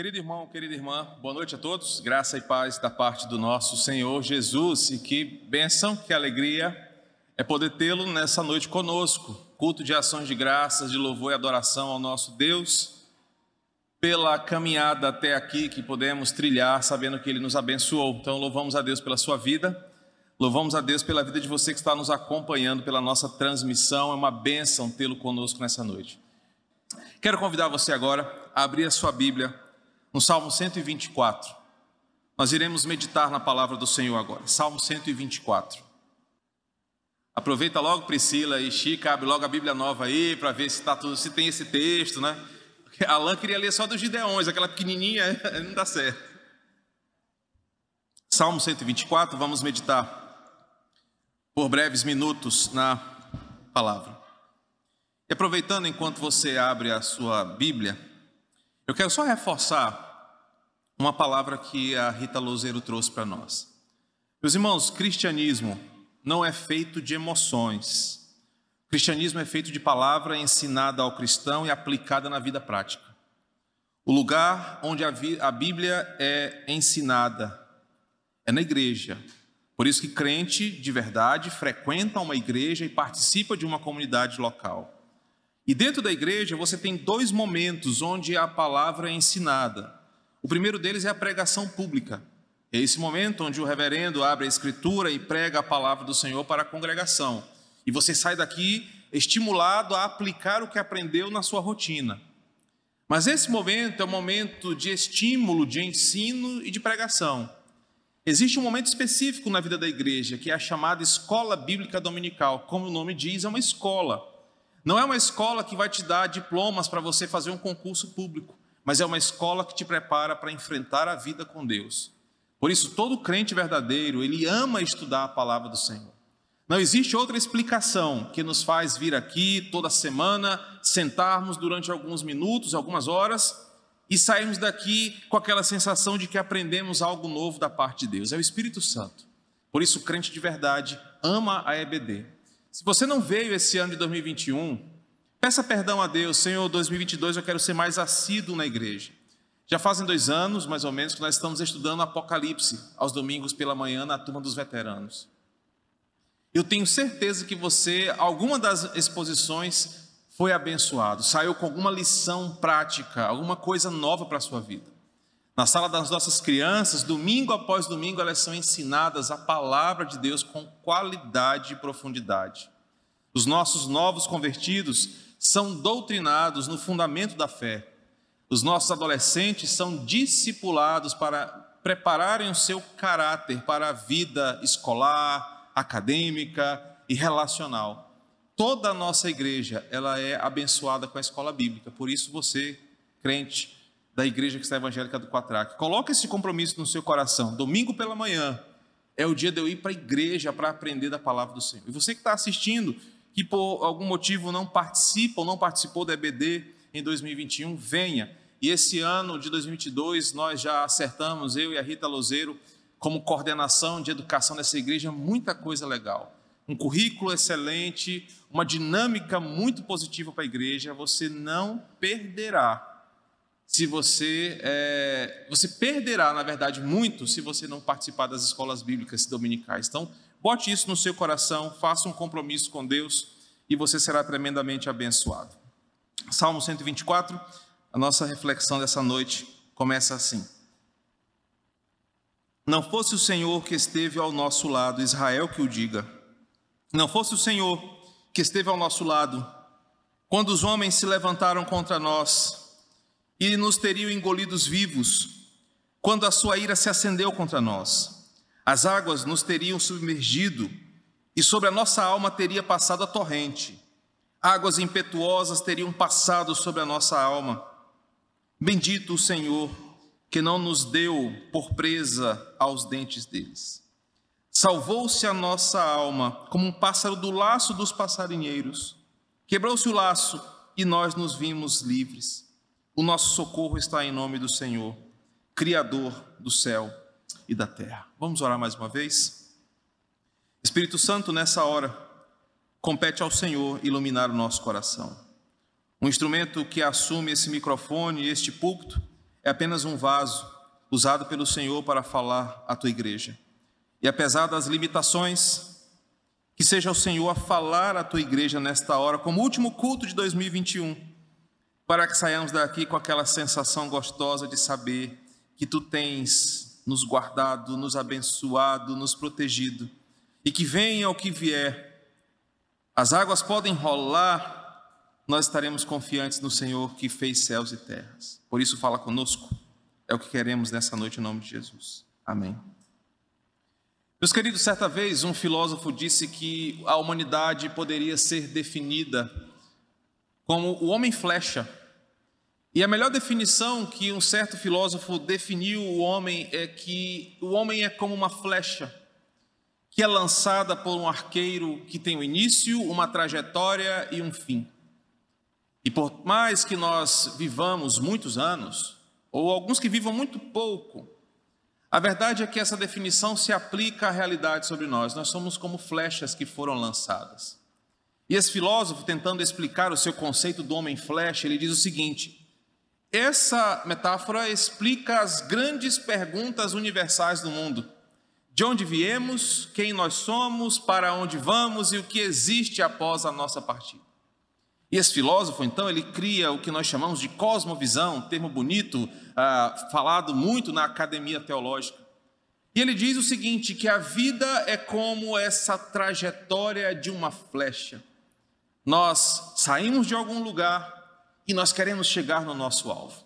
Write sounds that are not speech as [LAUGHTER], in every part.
Querido irmão, querida irmã, boa noite a todos. Graça e paz da parte do nosso Senhor Jesus. E que bênção, que alegria é poder tê-lo nessa noite conosco. Culto de ações de graças, de louvor e adoração ao nosso Deus. Pela caminhada até aqui que podemos trilhar, sabendo que Ele nos abençoou. Então, louvamos a Deus pela sua vida. Louvamos a Deus pela vida de você que está nos acompanhando pela nossa transmissão. É uma bênção tê-lo conosco nessa noite. Quero convidar você agora a abrir a sua Bíblia no Salmo 124. Nós iremos meditar na palavra do Senhor agora. Salmo 124. Aproveita logo, Priscila e Chica, abre logo a Bíblia nova aí para ver se, tá tudo, se tem esse texto, né? Alain queria ler só dos Gideões, aquela pequenininha, [LAUGHS] não dá certo. Salmo 124, vamos meditar por breves minutos na palavra. E aproveitando enquanto você abre a sua Bíblia, eu quero só reforçar uma palavra que a Rita Lozeiro trouxe para nós. Meus irmãos, cristianismo não é feito de emoções. cristianismo é feito de palavra ensinada ao cristão e aplicada na vida prática. O lugar onde a Bíblia é ensinada é na igreja, por isso que crente de verdade frequenta uma igreja e participa de uma comunidade local. E dentro da igreja você tem dois momentos onde a palavra é ensinada. O primeiro deles é a pregação pública. É esse momento onde o reverendo abre a escritura e prega a palavra do Senhor para a congregação. E você sai daqui estimulado a aplicar o que aprendeu na sua rotina. Mas esse momento é um momento de estímulo, de ensino e de pregação. Existe um momento específico na vida da igreja, que é a chamada escola bíblica dominical. Como o nome diz, é uma escola. Não é uma escola que vai te dar diplomas para você fazer um concurso público, mas é uma escola que te prepara para enfrentar a vida com Deus. Por isso, todo crente verdadeiro, ele ama estudar a palavra do Senhor. Não existe outra explicação que nos faz vir aqui toda semana, sentarmos durante alguns minutos, algumas horas e sairmos daqui com aquela sensação de que aprendemos algo novo da parte de Deus. É o Espírito Santo. Por isso, o crente de verdade ama a EBD. Se você não veio esse ano de 2021, peça perdão a Deus. Senhor, 2022 eu quero ser mais assíduo na igreja. Já fazem dois anos, mais ou menos, que nós estamos estudando Apocalipse aos domingos pela manhã na turma dos veteranos. Eu tenho certeza que você, alguma das exposições, foi abençoado, saiu com alguma lição prática, alguma coisa nova para a sua vida. Na sala das nossas crianças, domingo após domingo, elas são ensinadas a palavra de Deus com qualidade e profundidade. Os nossos novos convertidos são doutrinados no fundamento da fé. Os nossos adolescentes são discipulados para prepararem o seu caráter para a vida escolar, acadêmica e relacional toda a nossa igreja ela é abençoada com a escola bíblica. Por isso você, crente da igreja cristã evangélica do Quatraque, coloque esse compromisso no seu coração. Domingo pela manhã é o dia de eu ir para a igreja para aprender da palavra do Senhor. E você que está assistindo, que por algum motivo não participa ou não participou da EBD em 2021, venha. E esse ano de 2022 nós já acertamos, eu e a Rita Lozeiro, como coordenação de educação dessa igreja, muita coisa legal um currículo excelente, uma dinâmica muito positiva para a igreja, você não perderá. Se você, é, você perderá, na verdade, muito se você não participar das escolas bíblicas dominicais. Então, bote isso no seu coração, faça um compromisso com Deus e você será tremendamente abençoado. Salmo 124, a nossa reflexão dessa noite começa assim. Não fosse o Senhor que esteve ao nosso lado, Israel que o diga não fosse o Senhor que esteve ao nosso lado, quando os homens se levantaram contra nós e nos teriam engolidos vivos, quando a sua ira se acendeu contra nós, as águas nos teriam submergido e sobre a nossa alma teria passado a torrente, águas impetuosas teriam passado sobre a nossa alma. Bendito o Senhor, que não nos deu por presa aos dentes deles. Salvou-se a nossa alma como um pássaro do laço dos passarinheiros. Quebrou-se o laço e nós nos vimos livres. O nosso socorro está em nome do Senhor, Criador do céu e da terra. Vamos orar mais uma vez? Espírito Santo, nessa hora, compete ao Senhor iluminar o nosso coração. Um instrumento que assume esse microfone e este púlpito é apenas um vaso usado pelo Senhor para falar à tua igreja. E apesar das limitações, que seja o Senhor a falar à tua igreja nesta hora, como último culto de 2021, para que saiamos daqui com aquela sensação gostosa de saber que tu tens nos guardado, nos abençoado, nos protegido, e que venha o que vier, as águas podem rolar, nós estaremos confiantes no Senhor que fez céus e terras. Por isso, fala conosco. É o que queremos nessa noite, em nome de Jesus. Amém. Meus queridos, certa vez um filósofo disse que a humanidade poderia ser definida como o homem flecha. E a melhor definição que um certo filósofo definiu o homem é que o homem é como uma flecha que é lançada por um arqueiro que tem um início, uma trajetória e um fim. E por mais que nós vivamos muitos anos, ou alguns que vivam muito pouco, a verdade é que essa definição se aplica à realidade sobre nós. Nós somos como flechas que foram lançadas. E esse filósofo, tentando explicar o seu conceito do homem flecha, ele diz o seguinte: essa metáfora explica as grandes perguntas universais do mundo. De onde viemos, quem nós somos, para onde vamos e o que existe após a nossa partida. E esse filósofo, então, ele cria o que nós chamamos de cosmovisão, termo bonito, ah, falado muito na academia teológica. E ele diz o seguinte: que a vida é como essa trajetória de uma flecha. Nós saímos de algum lugar e nós queremos chegar no nosso alvo.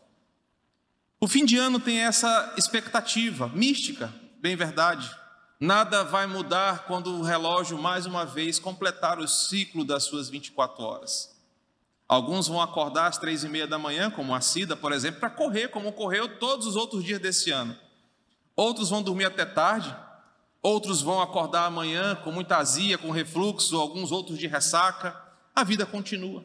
O fim de ano tem essa expectativa mística, bem verdade. Nada vai mudar quando o relógio mais uma vez completar o ciclo das suas 24 horas. Alguns vão acordar às três e meia da manhã, como a Cida, por exemplo, para correr, como correu todos os outros dias desse ano. Outros vão dormir até tarde, outros vão acordar amanhã com muita azia, com refluxo, alguns outros de ressaca. A vida continua.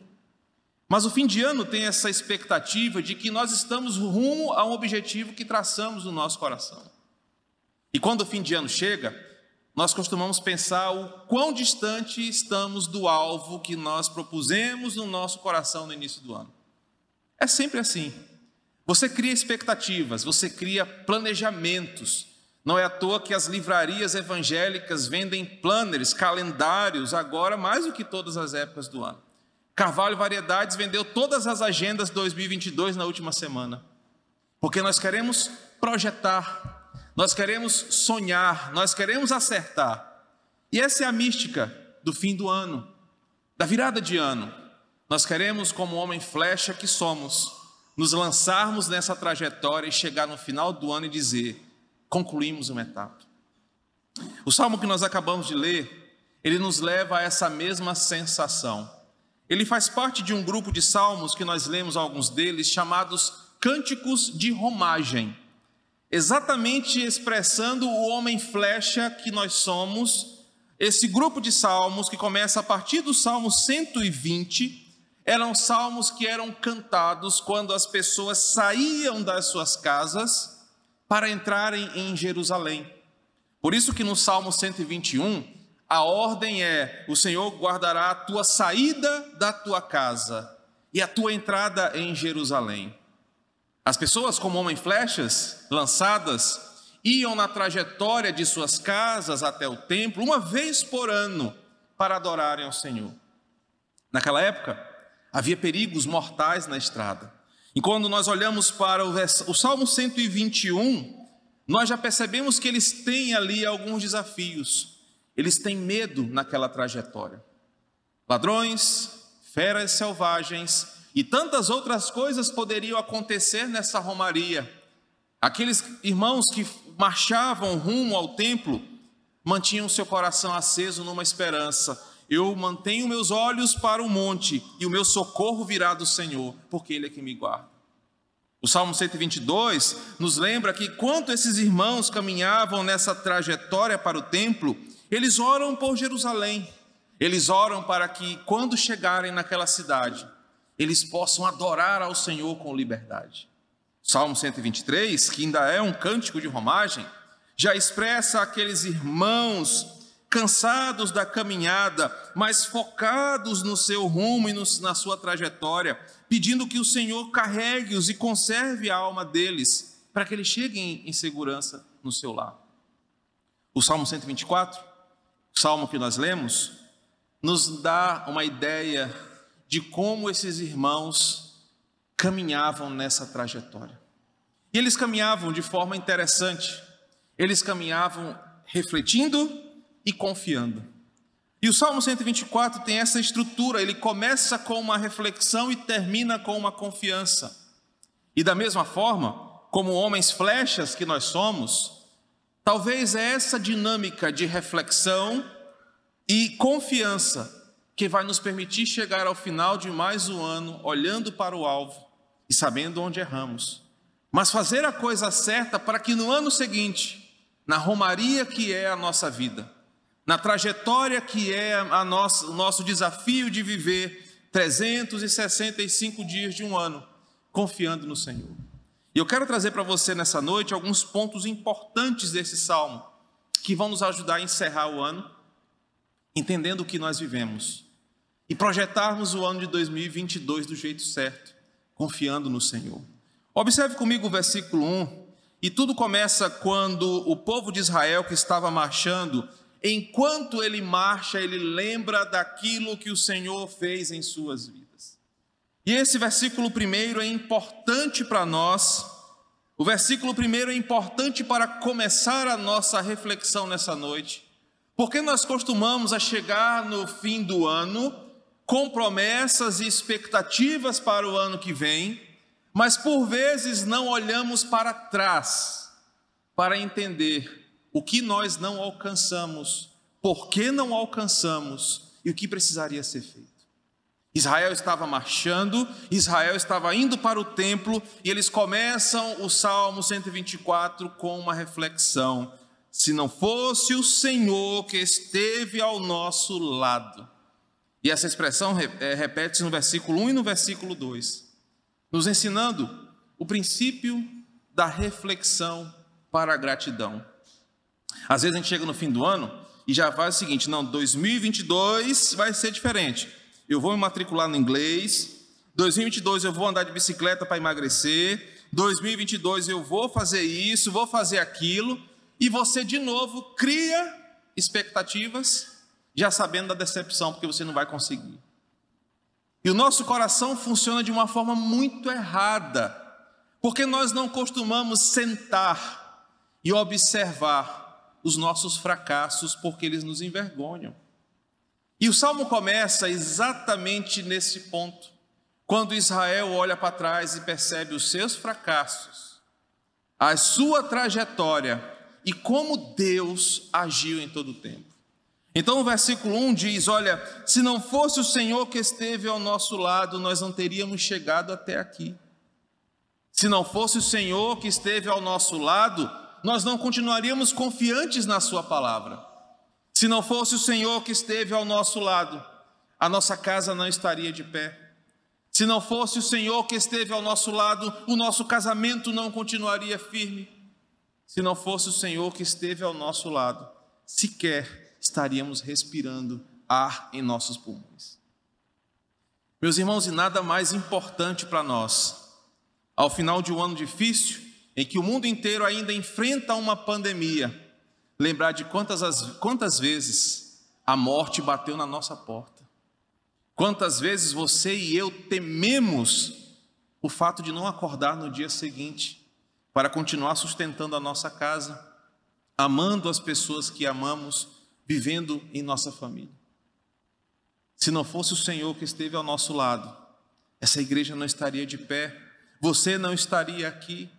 Mas o fim de ano tem essa expectativa de que nós estamos rumo a um objetivo que traçamos no nosso coração. E quando o fim de ano chega, nós costumamos pensar o quão distante estamos do alvo que nós propusemos no nosso coração no início do ano. É sempre assim. Você cria expectativas, você cria planejamentos. Não é à toa que as livrarias evangélicas vendem planners, calendários, agora mais do que todas as épocas do ano. Carvalho Variedades vendeu todas as agendas 2022 na última semana. Porque nós queremos projetar, nós queremos sonhar, nós queremos acertar. E essa é a mística do fim do ano, da virada de ano. Nós queremos, como homem flecha que somos, nos lançarmos nessa trajetória e chegar no final do ano e dizer: concluímos uma etapa. O salmo que nós acabamos de ler, ele nos leva a essa mesma sensação. Ele faz parte de um grupo de salmos que nós lemos alguns deles, chamados Cânticos de Romagem exatamente expressando o homem flecha que nós somos. Esse grupo de salmos, que começa a partir do Salmo 120, eram salmos que eram cantados quando as pessoas saíam das suas casas para entrarem em Jerusalém. Por isso que no Salmo 121, a ordem é: o Senhor guardará a tua saída da tua casa e a tua entrada em Jerusalém. As pessoas, como homem flechas lançadas, iam na trajetória de suas casas até o templo uma vez por ano para adorarem ao Senhor. Naquela época, havia perigos mortais na estrada. E quando nós olhamos para o, o Salmo 121, nós já percebemos que eles têm ali alguns desafios. Eles têm medo naquela trajetória. Ladrões, feras selvagens, e tantas outras coisas poderiam acontecer nessa romaria. Aqueles irmãos que marchavam rumo ao templo mantinham seu coração aceso numa esperança. Eu mantenho meus olhos para o monte e o meu socorro virá do Senhor, porque Ele é que me guarda. O Salmo 122 nos lembra que, quando esses irmãos caminhavam nessa trajetória para o templo, eles oram por Jerusalém. Eles oram para que, quando chegarem naquela cidade, eles possam adorar ao Senhor com liberdade. Salmo 123, que ainda é um cântico de romagem, já expressa aqueles irmãos cansados da caminhada, mas focados no seu rumo e no, na sua trajetória, pedindo que o Senhor carregue-os e conserve a alma deles, para que eles cheguem em segurança no seu lar. O Salmo 124, o salmo que nós lemos, nos dá uma ideia de como esses irmãos caminhavam nessa trajetória. E eles caminhavam de forma interessante, eles caminhavam refletindo e confiando. E o Salmo 124 tem essa estrutura, ele começa com uma reflexão e termina com uma confiança. E da mesma forma, como homens flechas que nós somos, talvez é essa dinâmica de reflexão e confiança que vai nos permitir chegar ao final de mais um ano olhando para o alvo e sabendo onde erramos. Mas fazer a coisa certa para que no ano seguinte, na romaria que é a nossa vida, na trajetória que é a nossa, o nosso desafio de viver 365 dias de um ano, confiando no Senhor. E eu quero trazer para você nessa noite alguns pontos importantes desse salmo, que vão nos ajudar a encerrar o ano, entendendo o que nós vivemos, e projetarmos o ano de 2022 do jeito certo, confiando no Senhor. Observe comigo o versículo 1, e tudo começa quando o povo de Israel que estava marchando enquanto ele marcha, ele lembra daquilo que o Senhor fez em suas vidas. E esse versículo primeiro é importante para nós. O versículo primeiro é importante para começar a nossa reflexão nessa noite, porque nós costumamos a chegar no fim do ano com promessas e expectativas para o ano que vem, mas por vezes não olhamos para trás para entender o que nós não alcançamos, por que não alcançamos e o que precisaria ser feito. Israel estava marchando, Israel estava indo para o templo e eles começam o Salmo 124 com uma reflexão: se não fosse o Senhor que esteve ao nosso lado. E essa expressão é, repete-se no versículo 1 e no versículo 2, nos ensinando o princípio da reflexão para a gratidão. Às vezes a gente chega no fim do ano e já faz o seguinte: não, 2022 vai ser diferente. Eu vou me matricular no inglês. 2022 eu vou andar de bicicleta para emagrecer. 2022 eu vou fazer isso, vou fazer aquilo. E você de novo cria expectativas, já sabendo da decepção, porque você não vai conseguir. E o nosso coração funciona de uma forma muito errada, porque nós não costumamos sentar e observar os nossos fracassos, porque eles nos envergonham. E o salmo começa exatamente nesse ponto, quando Israel olha para trás e percebe os seus fracassos, a sua trajetória e como Deus agiu em todo o tempo. Então o versículo 1 diz: Olha, se não fosse o Senhor que esteve ao nosso lado, nós não teríamos chegado até aqui. Se não fosse o Senhor que esteve ao nosso lado, nós não continuaríamos confiantes na Sua palavra. Se não fosse o Senhor que esteve ao nosso lado, a nossa casa não estaria de pé. Se não fosse o Senhor que esteve ao nosso lado, o nosso casamento não continuaria firme. Se não fosse o Senhor que esteve ao nosso lado, sequer estaríamos respirando ar em nossos pulmões. Meus irmãos, e nada mais importante para nós, ao final de um ano difícil, em que o mundo inteiro ainda enfrenta uma pandemia, lembrar de quantas, quantas vezes a morte bateu na nossa porta. Quantas vezes você e eu tememos o fato de não acordar no dia seguinte para continuar sustentando a nossa casa, amando as pessoas que amamos, vivendo em nossa família. Se não fosse o Senhor que esteve ao nosso lado, essa igreja não estaria de pé, você não estaria aqui.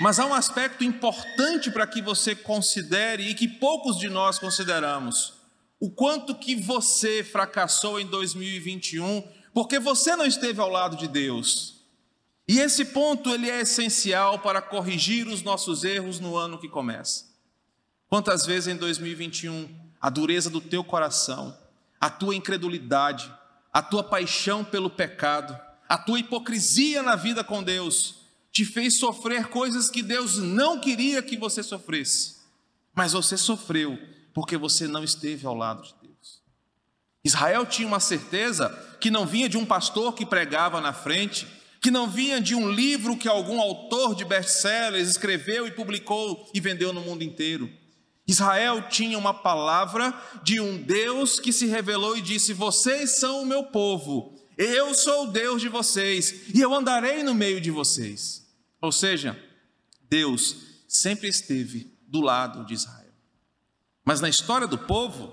Mas há um aspecto importante para que você considere e que poucos de nós consideramos. O quanto que você fracassou em 2021 porque você não esteve ao lado de Deus. E esse ponto ele é essencial para corrigir os nossos erros no ano que começa. Quantas vezes em 2021 a dureza do teu coração, a tua incredulidade, a tua paixão pelo pecado, a tua hipocrisia na vida com Deus te fez sofrer coisas que Deus não queria que você sofresse, mas você sofreu porque você não esteve ao lado de Deus. Israel tinha uma certeza que não vinha de um pastor que pregava na frente, que não vinha de um livro que algum autor de best-sellers escreveu e publicou e vendeu no mundo inteiro. Israel tinha uma palavra de um Deus que se revelou e disse: Vocês são o meu povo, eu sou o Deus de vocês e eu andarei no meio de vocês. Ou seja, Deus sempre esteve do lado de Israel. Mas na história do povo,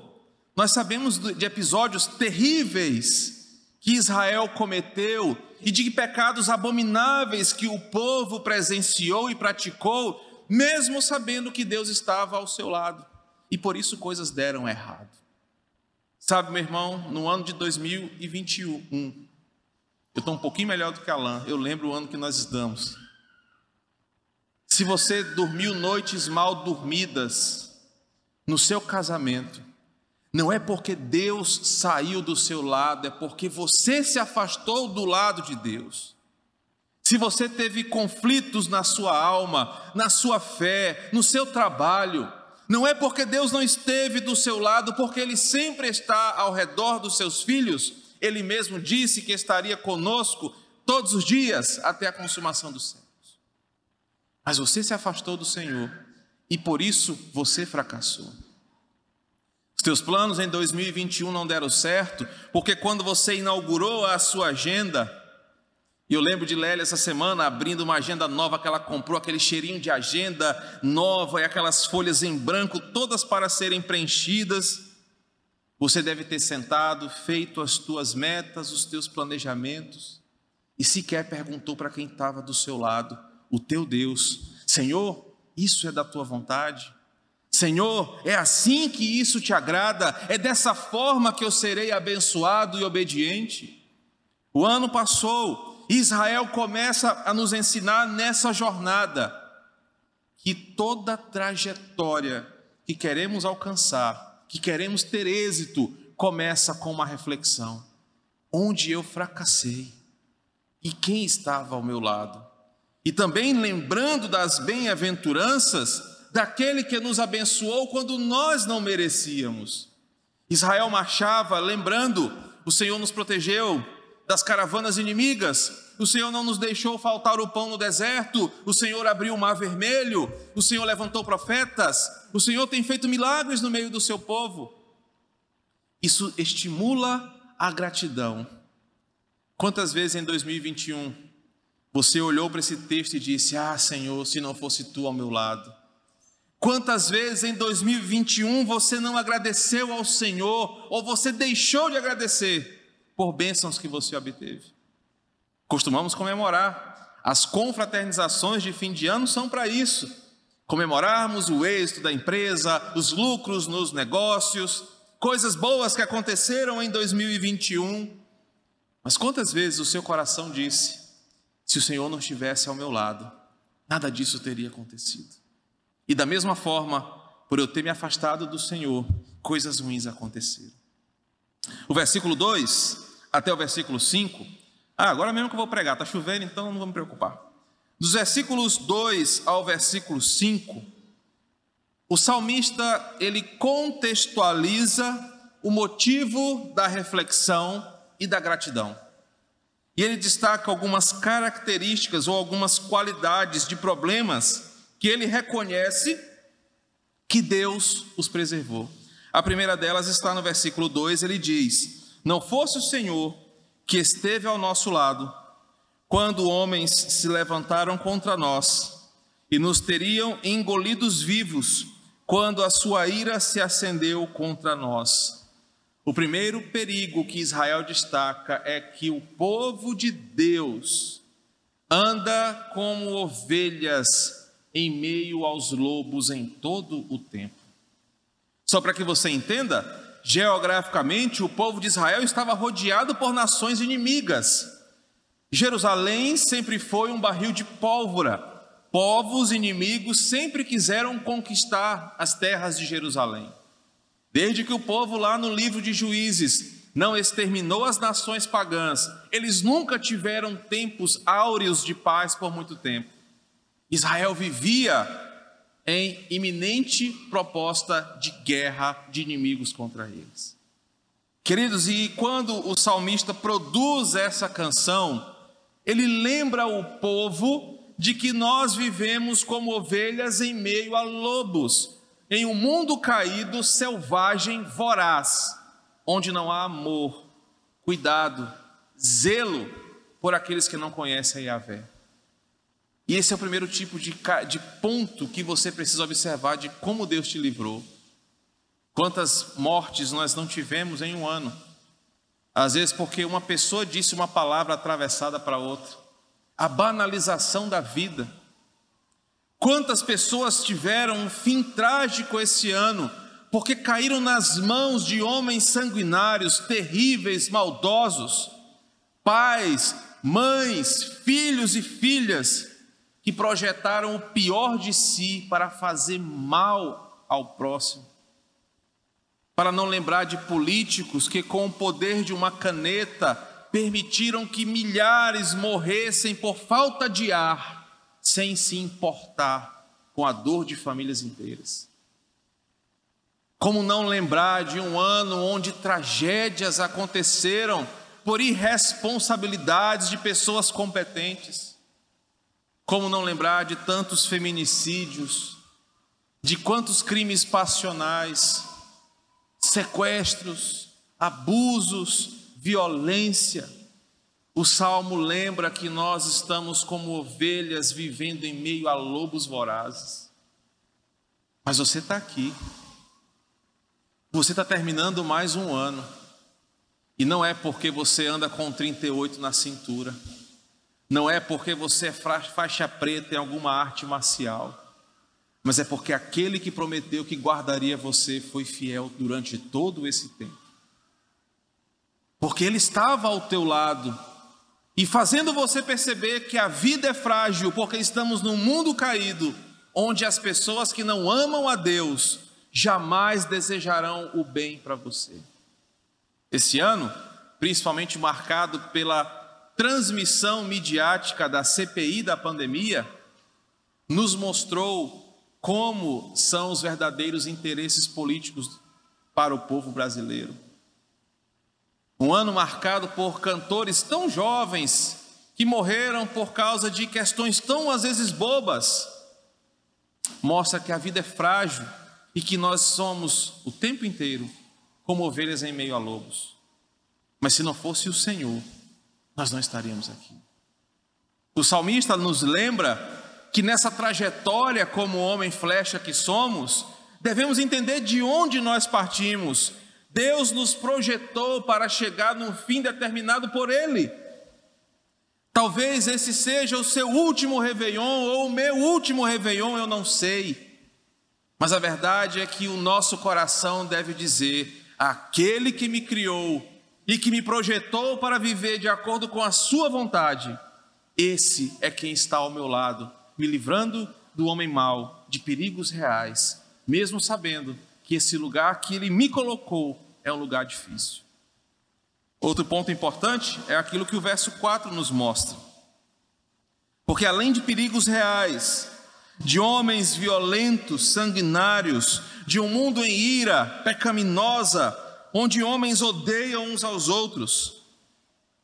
nós sabemos de episódios terríveis que Israel cometeu e de pecados abomináveis que o povo presenciou e praticou, mesmo sabendo que Deus estava ao seu lado. E por isso coisas deram errado. Sabe, meu irmão, no ano de 2021, eu estou um pouquinho melhor do que Alain, eu lembro o ano que nós estamos. Se você dormiu noites mal dormidas no seu casamento, não é porque Deus saiu do seu lado, é porque você se afastou do lado de Deus. Se você teve conflitos na sua alma, na sua fé, no seu trabalho, não é porque Deus não esteve do seu lado, porque Ele sempre está ao redor dos seus filhos. Ele mesmo disse que estaria conosco todos os dias até a consumação dos séculos. Mas você se afastou do Senhor e por isso você fracassou. Os teus planos em 2021 não deram certo, porque quando você inaugurou a sua agenda, e eu lembro de Lélia essa semana abrindo uma agenda nova que ela comprou, aquele cheirinho de agenda nova e aquelas folhas em branco, todas para serem preenchidas. Você deve ter sentado, feito as tuas metas, os teus planejamentos, e sequer perguntou para quem estava do seu lado, o teu Deus: Senhor, isso é da tua vontade? Senhor, é assim que isso te agrada? É dessa forma que eu serei abençoado e obediente? O ano passou, Israel começa a nos ensinar nessa jornada que toda trajetória que queremos alcançar, que queremos ter êxito, começa com uma reflexão: onde eu fracassei e quem estava ao meu lado? E também lembrando das bem-aventuranças daquele que nos abençoou quando nós não merecíamos. Israel marchava lembrando: o Senhor nos protegeu, das caravanas inimigas. O Senhor não nos deixou faltar o pão no deserto. O Senhor abriu o mar vermelho. O Senhor levantou profetas. O Senhor tem feito milagres no meio do seu povo. Isso estimula a gratidão. Quantas vezes em 2021 você olhou para esse texto e disse: Ah, Senhor, se não fosse tu ao meu lado. Quantas vezes em 2021 você não agradeceu ao Senhor ou você deixou de agradecer? por bênçãos que você obteve. Costumamos comemorar. As confraternizações de fim de ano são para isso. Comemorarmos o êxito da empresa, os lucros nos negócios, coisas boas que aconteceram em 2021. Mas quantas vezes o seu coração disse: se o Senhor não estivesse ao meu lado, nada disso teria acontecido? E da mesma forma, por eu ter me afastado do Senhor, coisas ruins aconteceram. O versículo 2 até o versículo 5. Ah, agora mesmo que eu vou pregar, está chovendo, então não vou me preocupar. Dos versículos 2 ao versículo 5, o salmista ele contextualiza o motivo da reflexão e da gratidão. E ele destaca algumas características ou algumas qualidades de problemas que ele reconhece que Deus os preservou. A primeira delas está no versículo 2, ele diz: não fosse o Senhor que esteve ao nosso lado, quando homens se levantaram contra nós e nos teriam engolidos vivos, quando a sua ira se acendeu contra nós. O primeiro perigo que Israel destaca é que o povo de Deus anda como ovelhas em meio aos lobos em todo o tempo. Só para que você entenda, Geograficamente, o povo de Israel estava rodeado por nações inimigas. Jerusalém sempre foi um barril de pólvora. Povos inimigos sempre quiseram conquistar as terras de Jerusalém. Desde que o povo, lá no livro de Juízes, não exterminou as nações pagãs, eles nunca tiveram tempos áureos de paz por muito tempo. Israel vivia em iminente proposta de guerra de inimigos contra eles. Queridos, e quando o salmista produz essa canção, ele lembra o povo de que nós vivemos como ovelhas em meio a lobos, em um mundo caído, selvagem, voraz, onde não há amor, cuidado, zelo por aqueles que não conhecem a Yahvé. E esse é o primeiro tipo de, de ponto que você precisa observar de como Deus te livrou. Quantas mortes nós não tivemos em um ano? Às vezes, porque uma pessoa disse uma palavra atravessada para outra. A banalização da vida. Quantas pessoas tiveram um fim trágico esse ano, porque caíram nas mãos de homens sanguinários, terríveis, maldosos, pais, mães, filhos e filhas que projetaram o pior de si para fazer mal ao próximo. Para não lembrar de políticos que, com o poder de uma caneta, permitiram que milhares morressem por falta de ar, sem se importar com a dor de famílias inteiras. Como não lembrar de um ano onde tragédias aconteceram por irresponsabilidades de pessoas competentes? Como não lembrar de tantos feminicídios, de quantos crimes passionais, sequestros, abusos, violência. O salmo lembra que nós estamos como ovelhas vivendo em meio a lobos vorazes. Mas você está aqui. Você está terminando mais um ano. E não é porque você anda com 38 na cintura. Não é porque você é faixa preta em alguma arte marcial, mas é porque aquele que prometeu que guardaria você foi fiel durante todo esse tempo. Porque ele estava ao teu lado e fazendo você perceber que a vida é frágil, porque estamos num mundo caído, onde as pessoas que não amam a Deus jamais desejarão o bem para você. Esse ano, principalmente marcado pela transmissão midiática da CPI da pandemia nos mostrou como são os verdadeiros interesses políticos para o povo brasileiro. Um ano marcado por cantores tão jovens que morreram por causa de questões tão às vezes bobas, mostra que a vida é frágil e que nós somos o tempo inteiro como ovelhas em meio a lobos. Mas se não fosse o Senhor, nós não estaríamos aqui. O salmista nos lembra que nessa trajetória, como homem flecha que somos, devemos entender de onde nós partimos. Deus nos projetou para chegar num fim determinado por Ele. Talvez esse seja o seu último Réveillon ou o meu último Réveillon, eu não sei. Mas a verdade é que o nosso coração deve dizer: aquele que me criou e que me projetou para viver de acordo com a Sua vontade, esse é quem está ao meu lado, me livrando do homem mau, de perigos reais, mesmo sabendo que esse lugar que Ele me colocou é um lugar difícil. Outro ponto importante é aquilo que o verso 4 nos mostra. Porque além de perigos reais, de homens violentos, sanguinários, de um mundo em ira, pecaminosa, onde homens odeiam uns aos outros.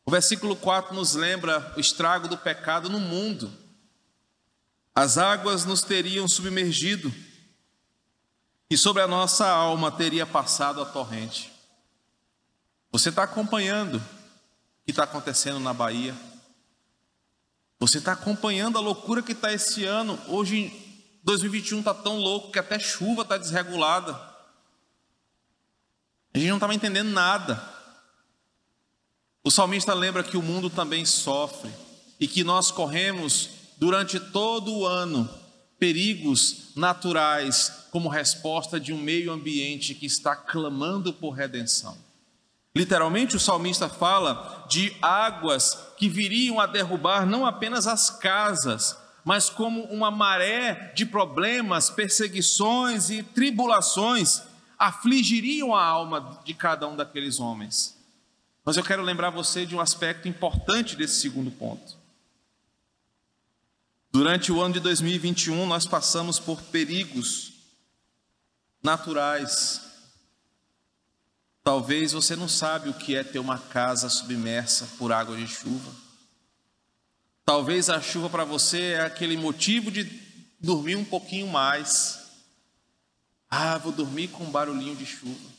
O versículo 4 nos lembra o estrago do pecado no mundo. As águas nos teriam submergido e sobre a nossa alma teria passado a torrente. Você está acompanhando o que está acontecendo na Bahia? Você está acompanhando a loucura que está esse ano? Hoje, 2021 está tão louco que até chuva está desregulada. A gente não estava entendendo nada. O salmista lembra que o mundo também sofre e que nós corremos durante todo o ano perigos naturais como resposta de um meio ambiente que está clamando por redenção. Literalmente, o salmista fala de águas que viriam a derrubar não apenas as casas, mas como uma maré de problemas, perseguições e tribulações afligiriam a alma de cada um daqueles homens. Mas eu quero lembrar você de um aspecto importante desse segundo ponto. Durante o ano de 2021, nós passamos por perigos naturais. Talvez você não sabe o que é ter uma casa submersa por água de chuva. Talvez a chuva para você é aquele motivo de dormir um pouquinho mais. Ah, vou dormir com um barulhinho de chuva.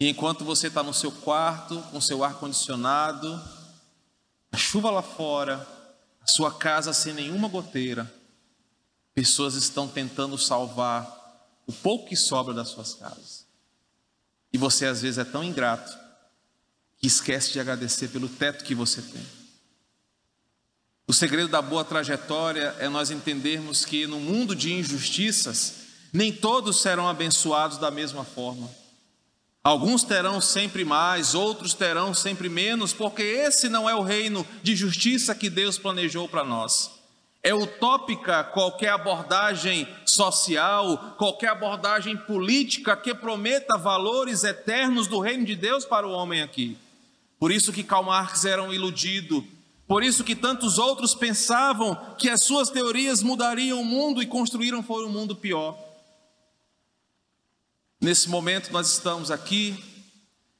E enquanto você está no seu quarto, com seu ar-condicionado, a chuva lá fora, a sua casa sem nenhuma goteira, pessoas estão tentando salvar o pouco que sobra das suas casas. E você às vezes é tão ingrato que esquece de agradecer pelo teto que você tem. O segredo da boa trajetória é nós entendermos que no mundo de injustiças, nem todos serão abençoados da mesma forma. Alguns terão sempre mais, outros terão sempre menos, porque esse não é o reino de justiça que Deus planejou para nós. É utópica qualquer abordagem social, qualquer abordagem política que prometa valores eternos do reino de Deus para o homem aqui. Por isso que Karl Marx era um iludido, por isso que tantos outros pensavam que as suas teorias mudariam o mundo e construíram foi um mundo pior. Nesse momento nós estamos aqui,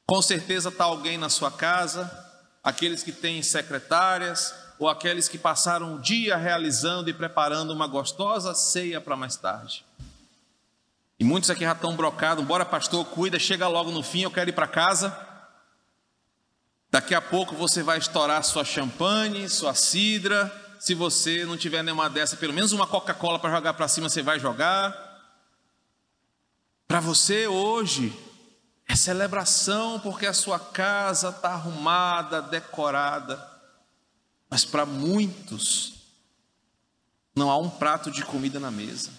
com certeza está alguém na sua casa, aqueles que têm secretárias, ou aqueles que passaram o dia realizando e preparando uma gostosa ceia para mais tarde. E muitos aqui já estão brocados, bora pastor, cuida, chega logo no fim, eu quero ir para casa. Daqui a pouco você vai estourar sua champanhe, sua cidra. Se você não tiver nenhuma dessa, pelo menos uma Coca-Cola para jogar para cima, você vai jogar. Para você hoje é celebração porque a sua casa está arrumada, decorada. Mas para muitos não há um prato de comida na mesa.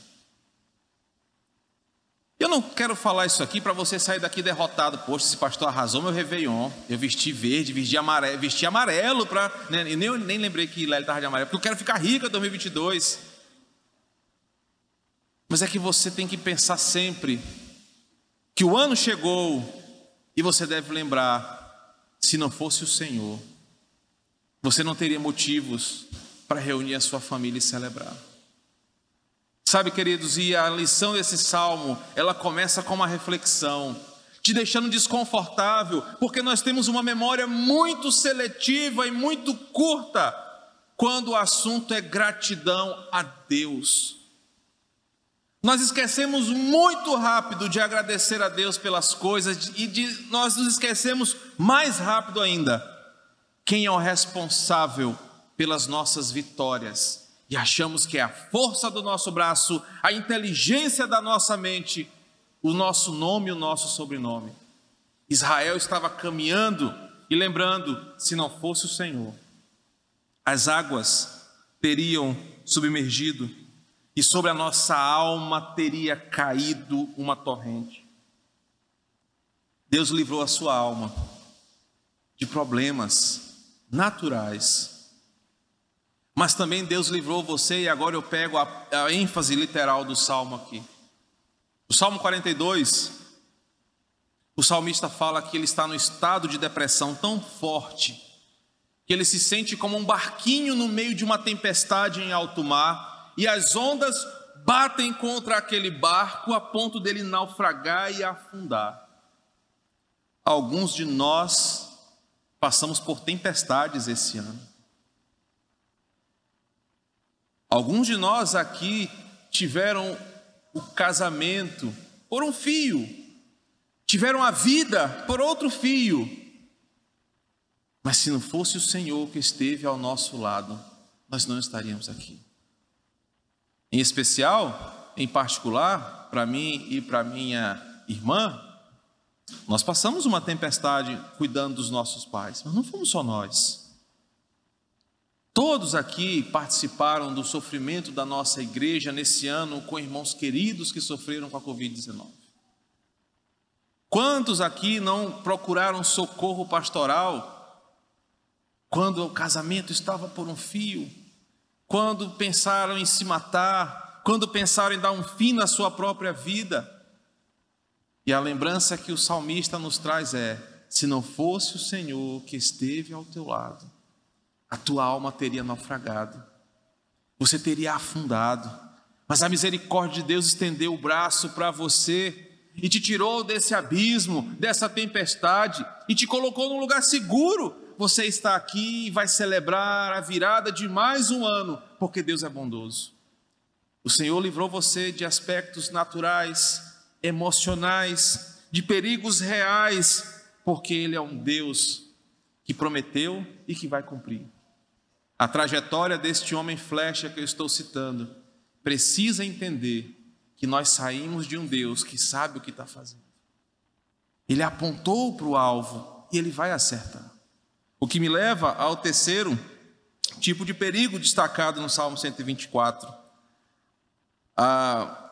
Eu não quero falar isso aqui para você sair daqui derrotado. Poxa, esse pastor arrasou meu Réveillon. Eu vesti verde, vesti amarelo, vesti amarelo para. Né, nem, nem lembrei que ele estava de amarelo, porque eu quero ficar rico em 2022. Mas é que você tem que pensar sempre que o ano chegou e você deve lembrar: se não fosse o Senhor, você não teria motivos para reunir a sua família e celebrar. Sabe, queridos, e a lição desse salmo, ela começa com uma reflexão, te deixando desconfortável, porque nós temos uma memória muito seletiva e muito curta quando o assunto é gratidão a Deus. Nós esquecemos muito rápido de agradecer a Deus pelas coisas e de, nós nos esquecemos mais rápido ainda quem é o responsável pelas nossas vitórias. E achamos que é a força do nosso braço, a inteligência da nossa mente, o nosso nome e o nosso sobrenome. Israel estava caminhando e lembrando: se não fosse o Senhor, as águas teriam submergido e sobre a nossa alma teria caído uma torrente. Deus livrou a sua alma de problemas naturais, mas também Deus livrou você, e agora eu pego a, a ênfase literal do salmo aqui. O salmo 42, o salmista fala que ele está no estado de depressão tão forte que ele se sente como um barquinho no meio de uma tempestade em alto mar e as ondas batem contra aquele barco a ponto dele naufragar e afundar. Alguns de nós passamos por tempestades esse ano. Alguns de nós aqui tiveram o casamento por um fio, tiveram a vida por outro fio. Mas se não fosse o Senhor que esteve ao nosso lado, nós não estaríamos aqui. Em especial, em particular, para mim e para minha irmã, nós passamos uma tempestade cuidando dos nossos pais, mas não fomos só nós. Todos aqui participaram do sofrimento da nossa igreja nesse ano com irmãos queridos que sofreram com a Covid-19. Quantos aqui não procuraram socorro pastoral quando o casamento estava por um fio? quando pensaram em se matar, quando pensaram em dar um fim na sua própria vida. E a lembrança que o salmista nos traz é: se não fosse o Senhor que esteve ao teu lado, a tua alma teria naufragado. você teria afundado. Mas a misericórdia de Deus estendeu o braço para você e te tirou desse abismo, dessa tempestade e te colocou num lugar seguro. Você está aqui e vai celebrar a virada de mais um ano, porque Deus é bondoso. O Senhor livrou você de aspectos naturais, emocionais, de perigos reais, porque Ele é um Deus que prometeu e que vai cumprir. A trajetória deste homem flecha que eu estou citando precisa entender que nós saímos de um Deus que sabe o que está fazendo. Ele apontou para o alvo e ele vai acertar. O que me leva ao terceiro tipo de perigo destacado no Salmo 124. Ah,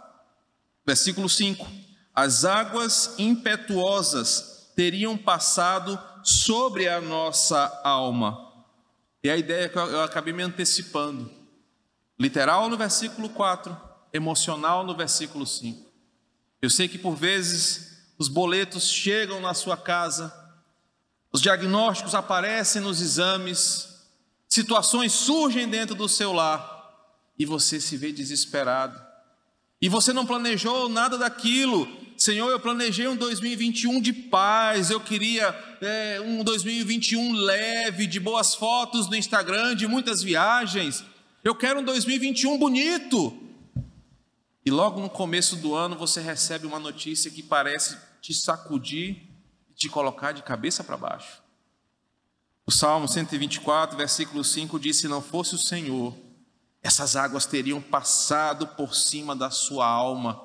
versículo 5: As águas impetuosas teriam passado sobre a nossa alma. E a ideia que eu acabei me antecipando. Literal no versículo 4, emocional no versículo 5. Eu sei que por vezes os boletos chegam na sua casa, os diagnósticos aparecem nos exames, situações surgem dentro do seu lar e você se vê desesperado. E você não planejou nada daquilo. Senhor, eu planejei um 2021 de paz, eu queria é, um 2021 leve, de boas fotos no Instagram, de muitas viagens. Eu quero um 2021 bonito. E logo no começo do ano você recebe uma notícia que parece te sacudir e te colocar de cabeça para baixo. O Salmo 124, versículo 5 diz: Se não fosse o Senhor, essas águas teriam passado por cima da sua alma,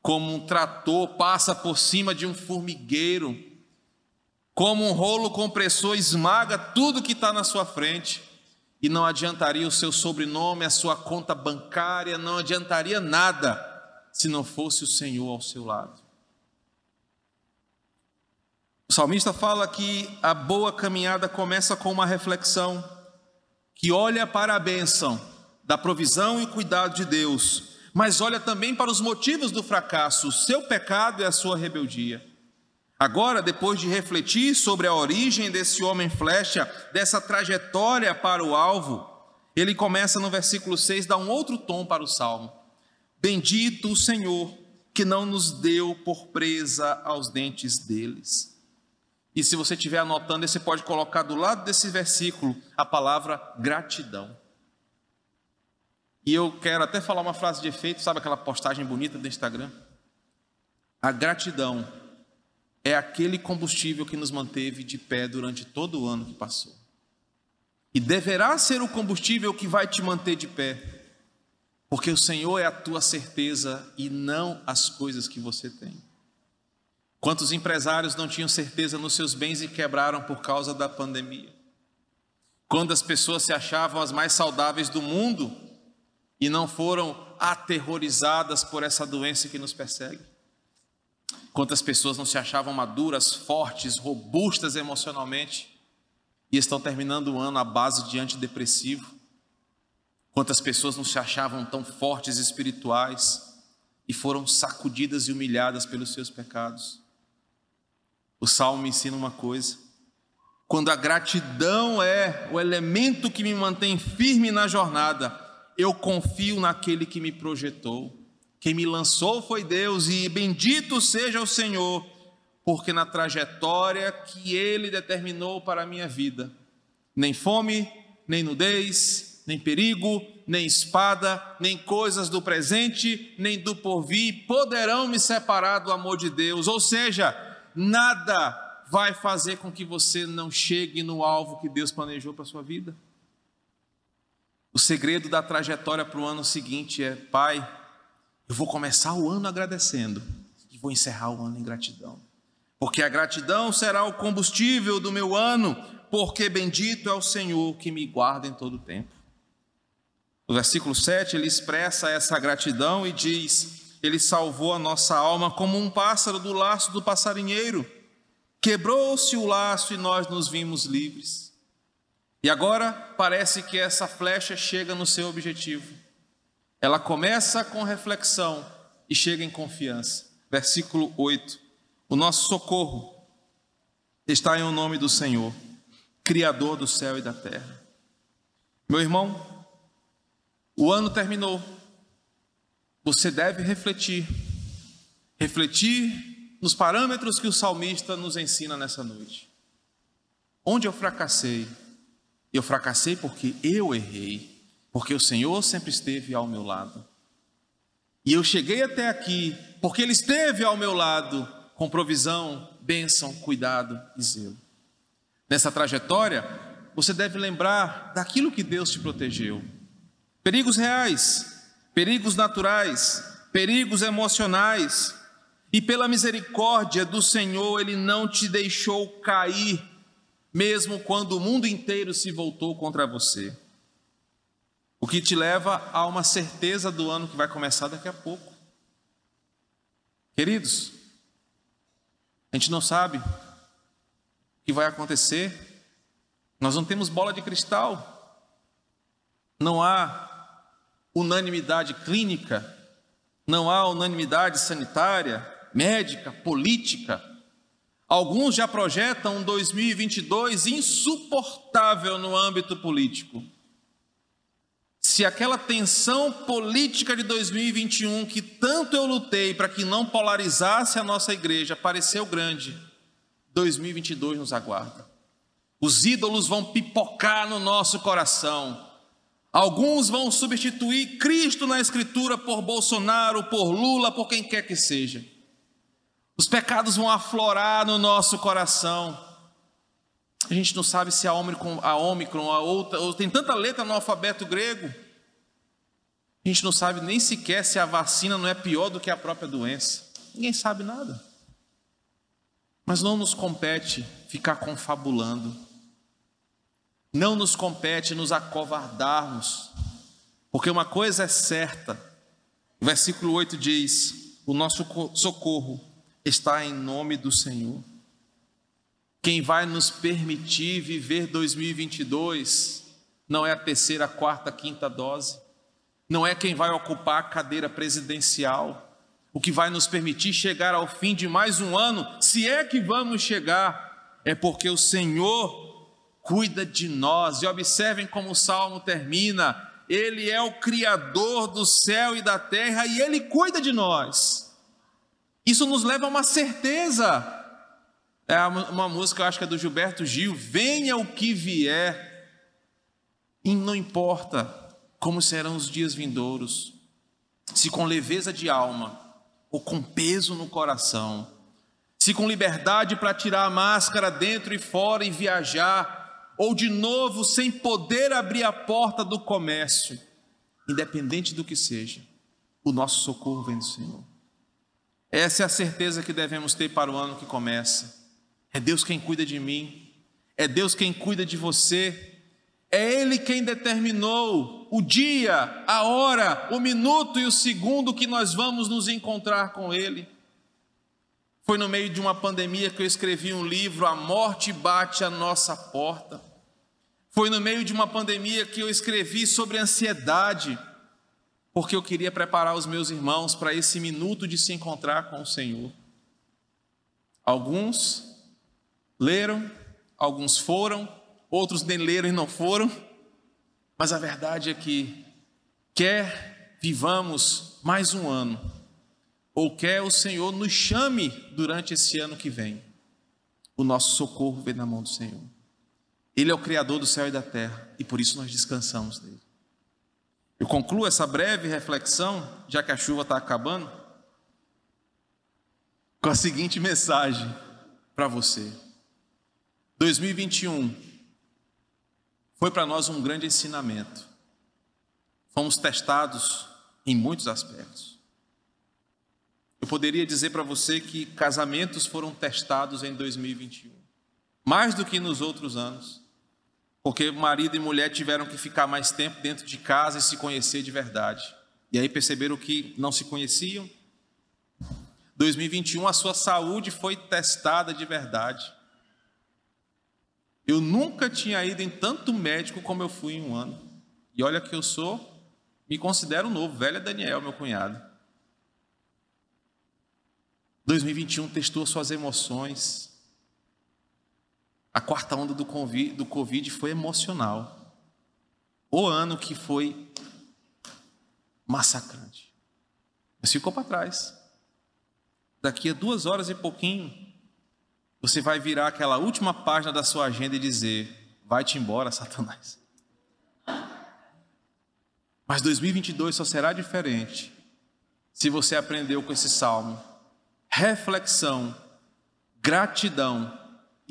como um trator passa por cima de um formigueiro, como um rolo compressor esmaga tudo que está na sua frente e não adiantaria o seu sobrenome, a sua conta bancária, não adiantaria nada se não fosse o Senhor ao seu lado. O salmista fala que a boa caminhada começa com uma reflexão que olha para a bênção da provisão e cuidado de Deus, mas olha também para os motivos do fracasso, o seu pecado e a sua rebeldia. Agora, depois de refletir sobre a origem desse homem flecha, dessa trajetória para o alvo, ele começa no versículo 6, dá um outro tom para o salmo. Bendito o Senhor, que não nos deu por presa aos dentes deles. E se você estiver anotando, você pode colocar do lado desse versículo a palavra gratidão. E eu quero até falar uma frase de efeito, sabe aquela postagem bonita do Instagram? A gratidão é aquele combustível que nos manteve de pé durante todo o ano que passou. E deverá ser o combustível que vai te manter de pé, porque o Senhor é a tua certeza e não as coisas que você tem. Quantos empresários não tinham certeza nos seus bens e quebraram por causa da pandemia? Quando as pessoas se achavam as mais saudáveis do mundo e não foram aterrorizadas por essa doença que nos persegue? Quantas pessoas não se achavam maduras, fortes, robustas emocionalmente e estão terminando o ano à base de antidepressivo? Quantas pessoas não se achavam tão fortes espirituais e foram sacudidas e humilhadas pelos seus pecados? O salmo ensina uma coisa: quando a gratidão é o elemento que me mantém firme na jornada, eu confio naquele que me projetou. Quem me lançou foi Deus, e bendito seja o Senhor, porque na trajetória que Ele determinou para a minha vida, nem fome, nem nudez, nem perigo, nem espada, nem coisas do presente, nem do porvir poderão me separar do amor de Deus. Ou seja, nada vai fazer com que você não chegue no alvo que Deus planejou para a sua vida. O segredo da trajetória para o ano seguinte é: Pai, eu vou começar o ano agradecendo e vou encerrar o ano em gratidão. Porque a gratidão será o combustível do meu ano, porque bendito é o Senhor que me guarda em todo o tempo. No versículo 7, ele expressa essa gratidão e diz: Ele salvou a nossa alma como um pássaro do laço do passarinheiro. Quebrou-se o laço e nós nos vimos livres. E agora parece que essa flecha chega no seu objetivo. Ela começa com reflexão e chega em confiança. Versículo 8. O nosso socorro está em o nome do Senhor, Criador do céu e da terra. Meu irmão, O ano terminou. Você deve refletir. Refletir nos parâmetros que o salmista nos ensina nessa noite. Onde eu fracassei? Eu fracassei porque eu errei, porque o Senhor sempre esteve ao meu lado. E eu cheguei até aqui porque Ele esteve ao meu lado com provisão, bênção, cuidado e zelo. Nessa trajetória, você deve lembrar daquilo que Deus te protegeu: perigos reais, perigos naturais, perigos emocionais. E pela misericórdia do Senhor, Ele não te deixou cair mesmo quando o mundo inteiro se voltou contra você. O que te leva a uma certeza do ano que vai começar daqui a pouco. Queridos, a gente não sabe o que vai acontecer, nós não temos bola de cristal, não há unanimidade clínica, não há unanimidade sanitária, médica, política. Alguns já projetam um 2022 insuportável no âmbito político. Se aquela tensão política de 2021, que tanto eu lutei para que não polarizasse a nossa igreja, pareceu grande, 2022 nos aguarda. Os ídolos vão pipocar no nosso coração. Alguns vão substituir Cristo na Escritura por Bolsonaro, por Lula, por quem quer que seja. Os pecados vão aflorar no nosso coração. A gente não sabe se a Omicron, a Omicron, a outra, ou tem tanta letra no alfabeto grego. A gente não sabe nem sequer se a vacina não é pior do que a própria doença. Ninguém sabe nada. Mas não nos compete ficar confabulando. Não nos compete nos acovardarmos. Porque uma coisa é certa. O versículo 8 diz: O nosso socorro está em nome do Senhor. Quem vai nos permitir viver 2022 não é a terceira, quarta, quinta dose, não é quem vai ocupar a cadeira presidencial. O que vai nos permitir chegar ao fim de mais um ano, se é que vamos chegar, é porque o Senhor cuida de nós. E observem como o salmo termina: Ele é o Criador do céu e da terra e Ele cuida de nós. Isso nos leva a uma certeza. É uma música, eu acho que é do Gilberto Gil, venha o que vier, e não importa como serão os dias vindouros, se com leveza de alma ou com peso no coração, se com liberdade para tirar a máscara dentro e fora e viajar, ou de novo sem poder abrir a porta do comércio, independente do que seja, o nosso socorro vem do Senhor. Essa é a certeza que devemos ter para o ano que começa. É Deus quem cuida de mim, é Deus quem cuida de você, é Ele quem determinou o dia, a hora, o minuto e o segundo que nós vamos nos encontrar com Ele. Foi no meio de uma pandemia que eu escrevi um livro, A Morte Bate à Nossa Porta. Foi no meio de uma pandemia que eu escrevi sobre ansiedade porque eu queria preparar os meus irmãos para esse minuto de se encontrar com o Senhor. Alguns leram, alguns foram, outros nem leram e não foram, mas a verdade é que, quer vivamos mais um ano, ou quer o Senhor nos chame durante esse ano que vem, o nosso socorro vem na mão do Senhor. Ele é o Criador do céu e da terra, e por isso nós descansamos nele. Eu concluo essa breve reflexão, já que a chuva está acabando, com a seguinte mensagem para você. 2021 foi para nós um grande ensinamento. Fomos testados em muitos aspectos. Eu poderia dizer para você que casamentos foram testados em 2021, mais do que nos outros anos porque marido e mulher tiveram que ficar mais tempo dentro de casa e se conhecer de verdade. E aí perceberam que não se conheciam. 2021 a sua saúde foi testada de verdade. Eu nunca tinha ido em tanto médico como eu fui em um ano. E olha que eu sou, me considero novo, velho é Daniel, meu cunhado. 2021 testou suas emoções, a quarta onda do Covid foi emocional. O ano que foi massacrante. Mas ficou para trás. Daqui a duas horas e pouquinho, você vai virar aquela última página da sua agenda e dizer: vai-te embora, [LAUGHS] Satanás. Mas 2022 só será diferente se você aprendeu com esse salmo. Reflexão, gratidão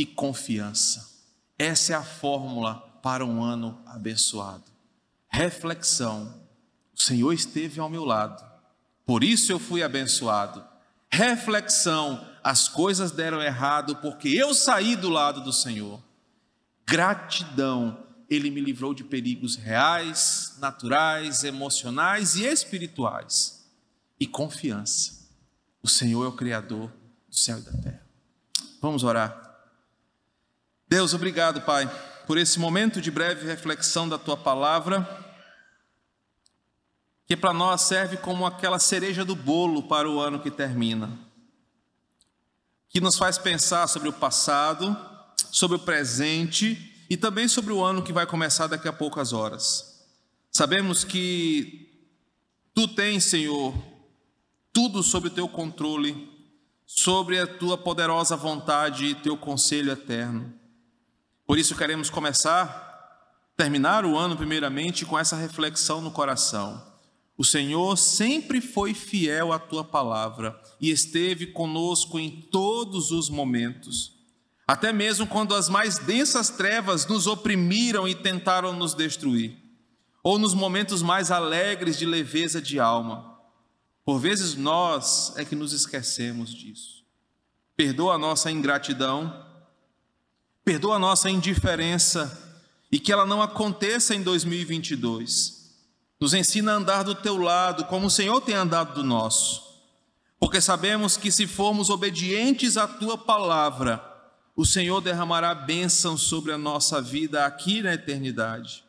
e confiança. Essa é a fórmula para um ano abençoado. Reflexão. O Senhor esteve ao meu lado, por isso eu fui abençoado. Reflexão. As coisas deram errado porque eu saí do lado do Senhor. Gratidão. Ele me livrou de perigos reais, naturais, emocionais e espirituais. E confiança. O Senhor é o Criador do céu e da terra. Vamos orar. Deus, obrigado, Pai, por esse momento de breve reflexão da tua palavra, que para nós serve como aquela cereja do bolo para o ano que termina, que nos faz pensar sobre o passado, sobre o presente e também sobre o ano que vai começar daqui a poucas horas. Sabemos que tu tens, Senhor, tudo sob o teu controle, sobre a tua poderosa vontade e teu conselho eterno. Por isso queremos começar, terminar o ano primeiramente com essa reflexão no coração. O Senhor sempre foi fiel à tua palavra e esteve conosco em todos os momentos. Até mesmo quando as mais densas trevas nos oprimiram e tentaram nos destruir, ou nos momentos mais alegres de leveza de alma. Por vezes nós é que nos esquecemos disso. Perdoa a nossa ingratidão Perdoa a nossa indiferença e que ela não aconteça em 2022. Nos ensina a andar do teu lado, como o Senhor tem andado do nosso. Porque sabemos que se formos obedientes à tua palavra, o Senhor derramará bênção sobre a nossa vida aqui na eternidade.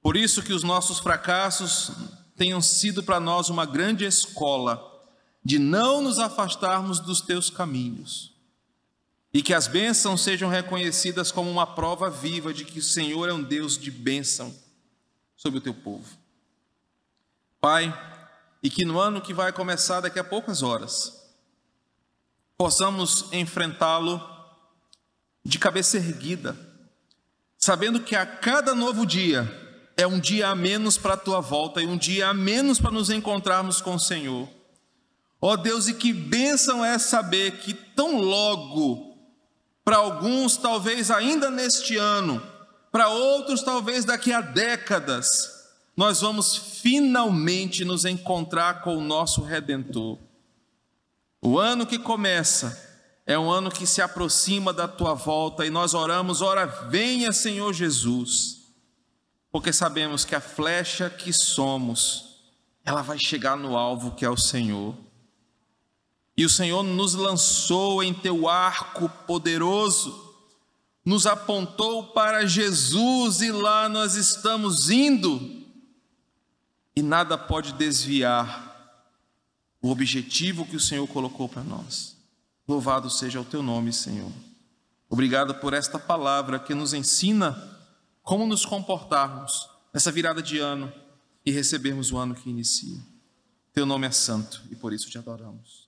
Por isso que os nossos fracassos tenham sido para nós uma grande escola de não nos afastarmos dos teus caminhos e que as bênçãos sejam reconhecidas como uma prova viva de que o Senhor é um Deus de bênção sobre o teu povo. Pai, e que no ano que vai começar daqui a poucas horas, possamos enfrentá-lo de cabeça erguida, sabendo que a cada novo dia é um dia a menos para a tua volta e um dia a menos para nos encontrarmos com o Senhor. Ó oh Deus, e que bênção é saber que tão logo para alguns, talvez ainda neste ano, para outros, talvez daqui a décadas, nós vamos finalmente nos encontrar com o nosso Redentor. O ano que começa é um ano que se aproxima da tua volta e nós oramos, ora, venha Senhor Jesus, porque sabemos que a flecha que somos, ela vai chegar no alvo que é o Senhor. E o Senhor nos lançou em teu arco poderoso, nos apontou para Jesus e lá nós estamos indo. E nada pode desviar o objetivo que o Senhor colocou para nós. Louvado seja o teu nome, Senhor. Obrigado por esta palavra que nos ensina como nos comportarmos nessa virada de ano e recebermos o ano que inicia. Teu nome é santo e por isso te adoramos.